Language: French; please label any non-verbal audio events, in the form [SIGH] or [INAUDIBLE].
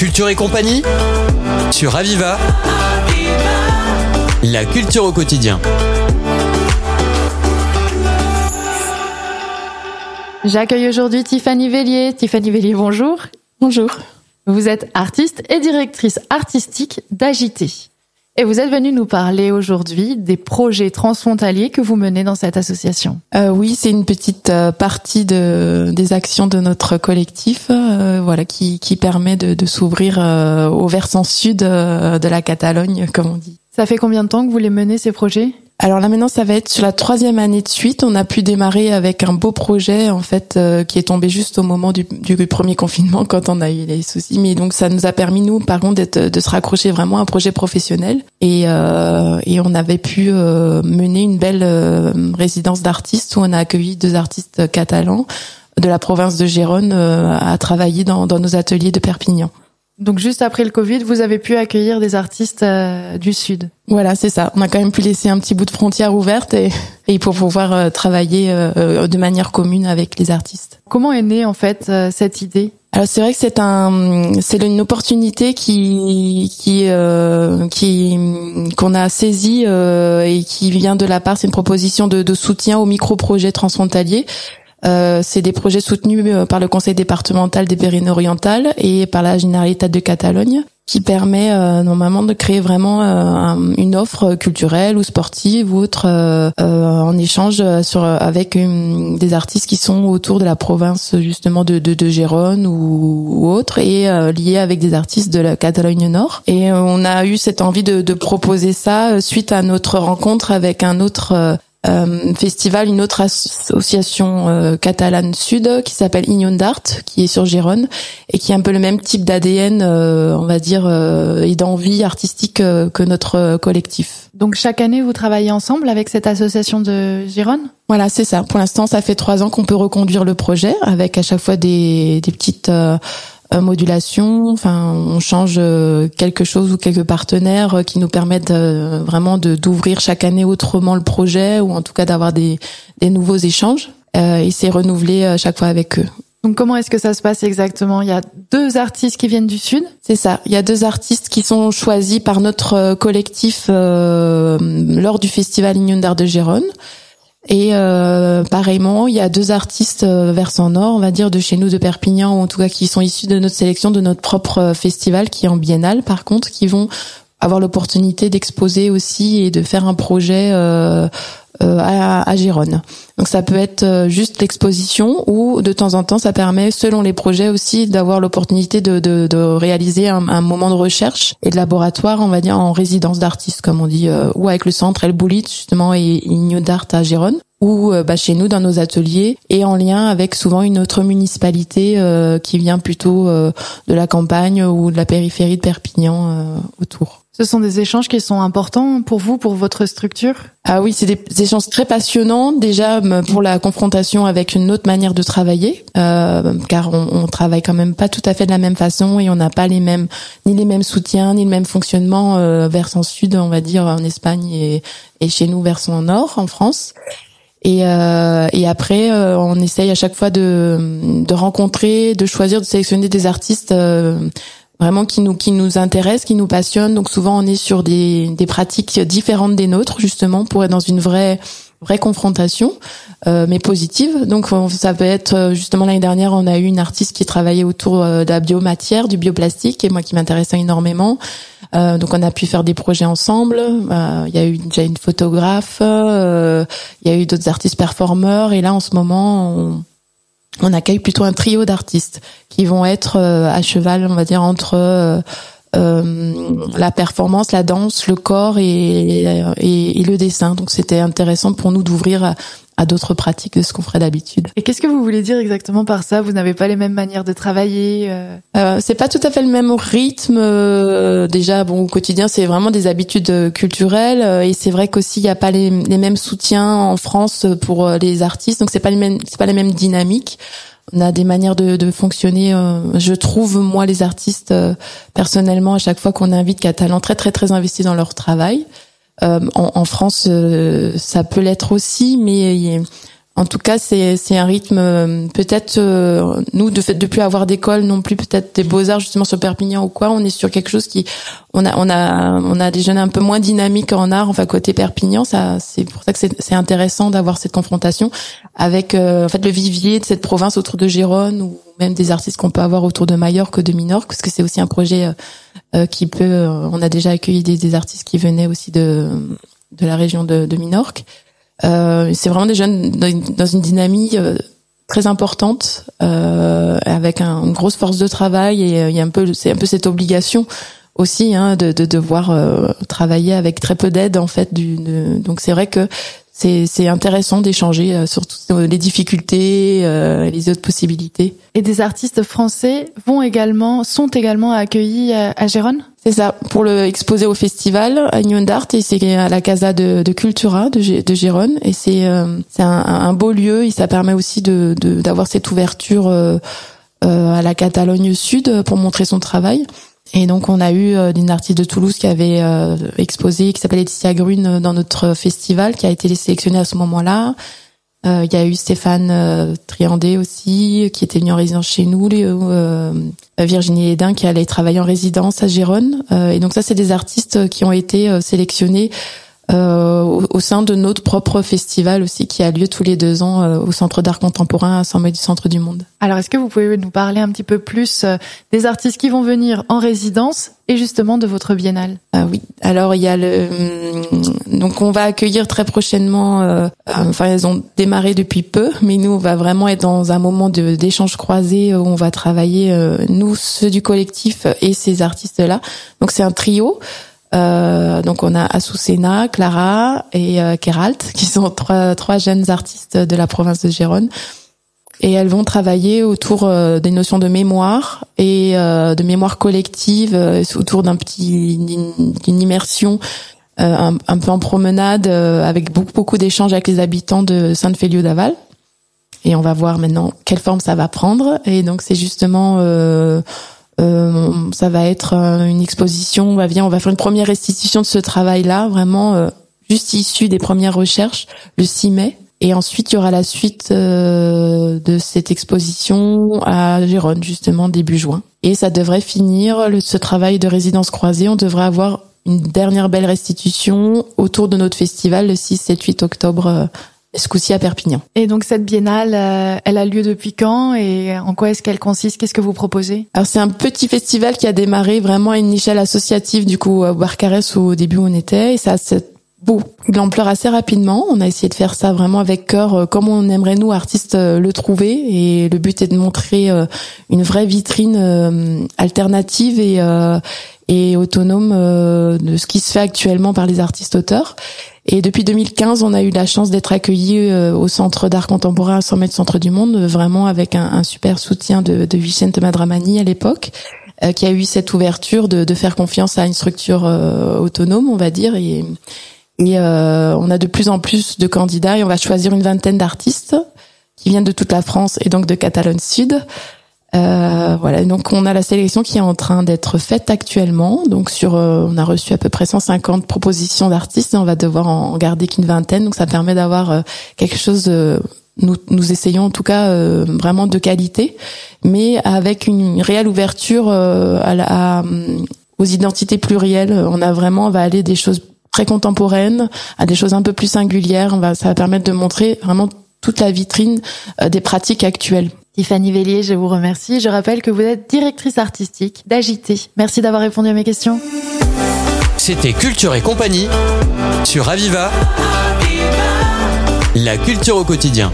Culture et compagnie sur Aviva. La culture au quotidien. J'accueille aujourd'hui Tiffany Vellier. Tiffany Vellier, bonjour. Bonjour. Vous êtes artiste et directrice artistique d'Agité. Et vous êtes venue nous parler aujourd'hui des projets transfrontaliers que vous menez dans cette association. Euh, oui, c'est une petite euh, partie de, des actions de notre collectif, euh, voilà, qui, qui permet de, de s'ouvrir euh, au versant sud euh, de la Catalogne, comme on dit. Ça fait combien de temps que vous les menez ces projets? Alors là maintenant, ça va être sur la troisième année de suite. On a pu démarrer avec un beau projet en fait euh, qui est tombé juste au moment du, du premier confinement quand on a eu les soucis. Mais donc ça nous a permis nous, par contre, de se raccrocher vraiment à un projet professionnel et, euh, et on avait pu euh, mener une belle euh, résidence d'artistes où on a accueilli deux artistes catalans de la province de Gérone euh, à travailler dans, dans nos ateliers de Perpignan. Donc juste après le Covid, vous avez pu accueillir des artistes euh, du Sud. Voilà, c'est ça. On a quand même pu laisser un petit bout de frontière ouverte et, et pour pouvoir euh, travailler euh, de manière commune avec les artistes. Comment est née en fait euh, cette idée? Alors c'est vrai que c'est un, c'est une opportunité qui qui euh, qui qu'on a saisie euh, et qui vient de la part. C'est une proposition de, de soutien aux micro-projets transfrontaliers. Euh, c'est des projets soutenus euh, par le Conseil départemental des Pyrénées-Orientales et par la Généralitat de Catalogne, qui permet euh, normalement de créer vraiment euh, un- une offre culturelle ou sportive ou autre euh, euh, en échange sur avec une- des artistes qui sont autour de la province justement de, de, de Gérone ou, ou autre et liés avec des artistes de la Catalogne Nord. Et on a eu cette envie de, de proposer ça suite à notre rencontre avec un autre euh, euh, festival, une autre association euh, catalane sud qui s'appelle Union d'Art, qui est sur Gérone et qui a un peu le même type d'ADN, euh, on va dire, euh, et d'envie artistique euh, que notre euh, collectif. Donc chaque année, vous travaillez ensemble avec cette association de Gérone? Voilà, c'est ça. Pour l'instant, ça fait trois ans qu'on peut reconduire le projet avec à chaque fois des, des petites euh, modulations. Enfin, on change euh, quelque chose ou quelques partenaires euh, qui nous permettent euh, vraiment de d'ouvrir chaque année autrement le projet ou en tout cas d'avoir des, des nouveaux échanges. Euh, et c'est renouvelé chaque fois avec eux. Donc comment est-ce que ça se passe exactement? Il y a deux artistes qui viennent du Sud? C'est ça. Il y a deux artistes qui sont choisis par notre collectif euh, lors du festival Union d'Art de Gérone. Et euh, pareillement, il y a deux artistes euh, versant nord, on va dire, de chez nous, de Perpignan, ou en tout cas qui sont issus de notre sélection, de notre propre euh, festival, qui est en biennale, par contre, qui vont avoir l'opportunité d'exposer aussi et de faire un projet euh, à, à Gérone. Donc ça peut être euh, juste l'exposition ou de temps en temps ça permet, selon les projets aussi, d'avoir l'opportunité de, de, de réaliser un, un moment de recherche et de laboratoire, on va dire en résidence d'artistes comme on dit, euh, ou avec le centre El Boulit justement et Igno d'Art à Gérone ou euh, bah, chez nous dans nos ateliers et en lien avec souvent une autre municipalité euh, qui vient plutôt euh, de la campagne ou de la périphérie de Perpignan euh, autour. Ce sont des échanges qui sont importants pour vous, pour votre structure? Ah oui, c'est des échanges très passionnants. Déjà pour la confrontation avec une autre manière de travailler, euh, car on, on travaille quand même pas tout à fait de la même façon et on n'a pas les mêmes ni les mêmes soutiens ni le même fonctionnement euh, versant sud, on va dire en Espagne et, et chez nous versant nord en France. Et, euh, et après, euh, on essaye à chaque fois de, de rencontrer, de choisir, de sélectionner des artistes euh, vraiment qui nous qui nous intéressent, qui nous passionnent. Donc souvent, on est sur des, des pratiques différentes des nôtres, justement, pour être dans une vraie vraie confrontation, euh, mais positive. Donc on- ça peut être euh, justement l'année dernière, on a eu une artiste qui travaillait autour euh, de la biomatière, du bioplastique, et moi qui m'intéressait énormément. Euh, donc on a pu faire des projets ensemble. Euh, Il y a eu déjà une photographe, il y a eu d'autres artistes performeurs, et là en ce moment on, on accueille plutôt un trio d'artistes qui vont être euh, à cheval, on va dire entre euh, euh, la performance, la danse, le corps et, le dessin. Donc c'était intéressant pour nous d'ouvrir à d'autres pratiques de ce qu'on ferait d'habitude. Et qu'est-ce que vous voulez dire exactement par ça? Vous n'avez pas les mêmes manières de travailler euh? Euh, c'est pas tout à fait le même rythme. euh, déjà, bon, au quotidien, c'est vraiment des habitudes euh, culturelles et c'est vrai qu'aussi il n'y a pas les, les mêmes soutiens en France pour les artistes, donc c'est pas les mêmes, c'est pas les mêmes dynamiques. On a des manières de, de fonctionner. je trouve moi les artistes personnellement à chaque fois qu'on invite qui a talent très très très investi dans leur travail. Euh, en, en France, euh, ça peut l'être aussi, mais a- En tout cas, c'est un rythme euh, peut-être euh, nous de fait de plus avoir d'école non plus peut-être des beaux arts justement sur Perpignan ou quoi. On est sur quelque chose qui on a on a on a des jeunes un peu moins dynamiques en art. Enfin côté Perpignan, ça c'est pour ça que c'est intéressant d'avoir cette confrontation avec euh, en fait le vivier de cette province autour de Gérone ou même des artistes qu'on peut avoir autour de Majorque de Minorque parce que c'est aussi un projet qui peut. on a déjà accueilli des, artistes qui venaient aussi de de la région de, de Minorque. Euh, c'est vraiment des jeunes dans une, dynamique euh, très importante, euh, avec un, une grosse force de travail et il y a un peu, c'est un peu cette obligation aussi hein, de, de devoir travailler avec très peu d'aide en fait. Du, donc c'est vrai que c'est intéressant d'échanger euh, sur toutes les difficultés euh, les autres possibilités. Et des artistes français vont également sont également accueillis à, Gérone? C'est ça, pour le exposer au festival à Union d'Art et c'est à la Casa de, de Cultura de, de Gérone et c'est euh, c'est un, un, beau lieu et ça permet aussi de d'avoir cette ouverture euh, à la Catalogne Sud pour montrer son travail. Et donc on a eu euh, une artiste de Toulouse qui avait euh, exposé, qui s'appelle Laetitia Grune euh, dans notre festival, qui a été sélectionnée à ce moment-là. Il y a eu Stéphane Triandé aussi, qui était venu en résidence chez nous, Virginie Hédin qui allait travailler en résidence à Gérone. et donc ça, c'est des artistes qui ont été sélectionnés euh, au, sein de notre propre festival aussi qui a lieu tous les deux ans euh, au Centre d'art contemporain à saint du Centre du Monde. Alors est-ce que vous pouvez nous parler un petit peu plus euh, des artistes qui vont venir en résidence et justement de votre biennale? Ah Oui, alors il y a le hum, donc on va accueillir très prochainement. enfin elles ont démarré depuis peu, mais nous on va vraiment être dans un moment d'échange croisé où on va travailler nous ceux du collectif et ces artistes là. Donc c'est un trio. Euh, donc on a Asusena, Clara et euh, Keralt, [LAUGHS] qui sont trois, trois jeunes artistes de la province de Gérone. Et elles vont travailler autour euh, des notions de mémoire et euh, de mémoire collective, autour d'un petit d'une immersion un, un, peu en promenade, avec beaucoup beaucoup d'échanges avec les habitants de Sainte-Féliu d'Aval. Et on va voir maintenant quelle forme ça va prendre. Et donc c'est justement euh, ça va être euh, une exposition. On va faire une première restitution de ce travail-là, vraiment euh, juste issu des premières recherches, le 6 mai. Et ensuite, il y aura la suite de cette exposition à Gérone, justement, début juin. Et ça devrait finir le, ce travail de résidence croisée. On devrait avoir une dernière belle restitution autour de notre festival le 6, 7, 8 octobre ce coup-ci à Perpignan. Et donc cette biennale, euh, elle a lieu depuis quand et en quoi est-ce qu'elle consiste? Qu'est-ce que vous proposez? Alors c'est un petit festival qui a démarré vraiment à une échelle associative du coup à Barcarès au début où on était et ça s'est beau de l'ampleur assez rapidement. On a essayé de faire ça vraiment avec cœur, euh, comme on aimerait nous artistes euh, le trouver. Et le but est de montrer une vraie vitrine alternative et, et autonome de ce qui se fait actuellement par les artistes auteurs. Et depuis 2015, on a eu la chance d'être accueillis euh, au Centre d'art contemporain à 100 mètres centre du monde, vraiment avec un, un super soutien de, de Vicente Madramani à l'époque, euh, qui a eu cette ouverture de, de, faire confiance à une structure euh, autonome, on va dire. Et, et on a de plus en plus de candidats et on va choisir une vingtaine d'artistes qui viennent de toute la France et donc de Catalogne Sud. Euh, voilà, donc on a la sélection qui est en train d'être faite actuellement. Donc sur, euh, on a reçu à peu près 150 propositions d'artistes on va devoir en garder qu'une vingtaine. Donc ça permet d'avoir euh, quelque chose. De, nous, nous essayons en tout cas euh, vraiment de qualité, mais avec une réelle ouverture à, à, aux identités plurielles. On a vraiment, on va aller des choses très contemporaines à des choses un peu plus singulières. On va, ça va permettre de montrer vraiment toute la vitrine des pratiques actuelles. Tiffany Vellier, je vous remercie. Je rappelle que vous êtes directrice artistique d'Agité. Merci d'avoir répondu à mes questions. C'était Culture et compagnie sur Aviva. La culture au quotidien.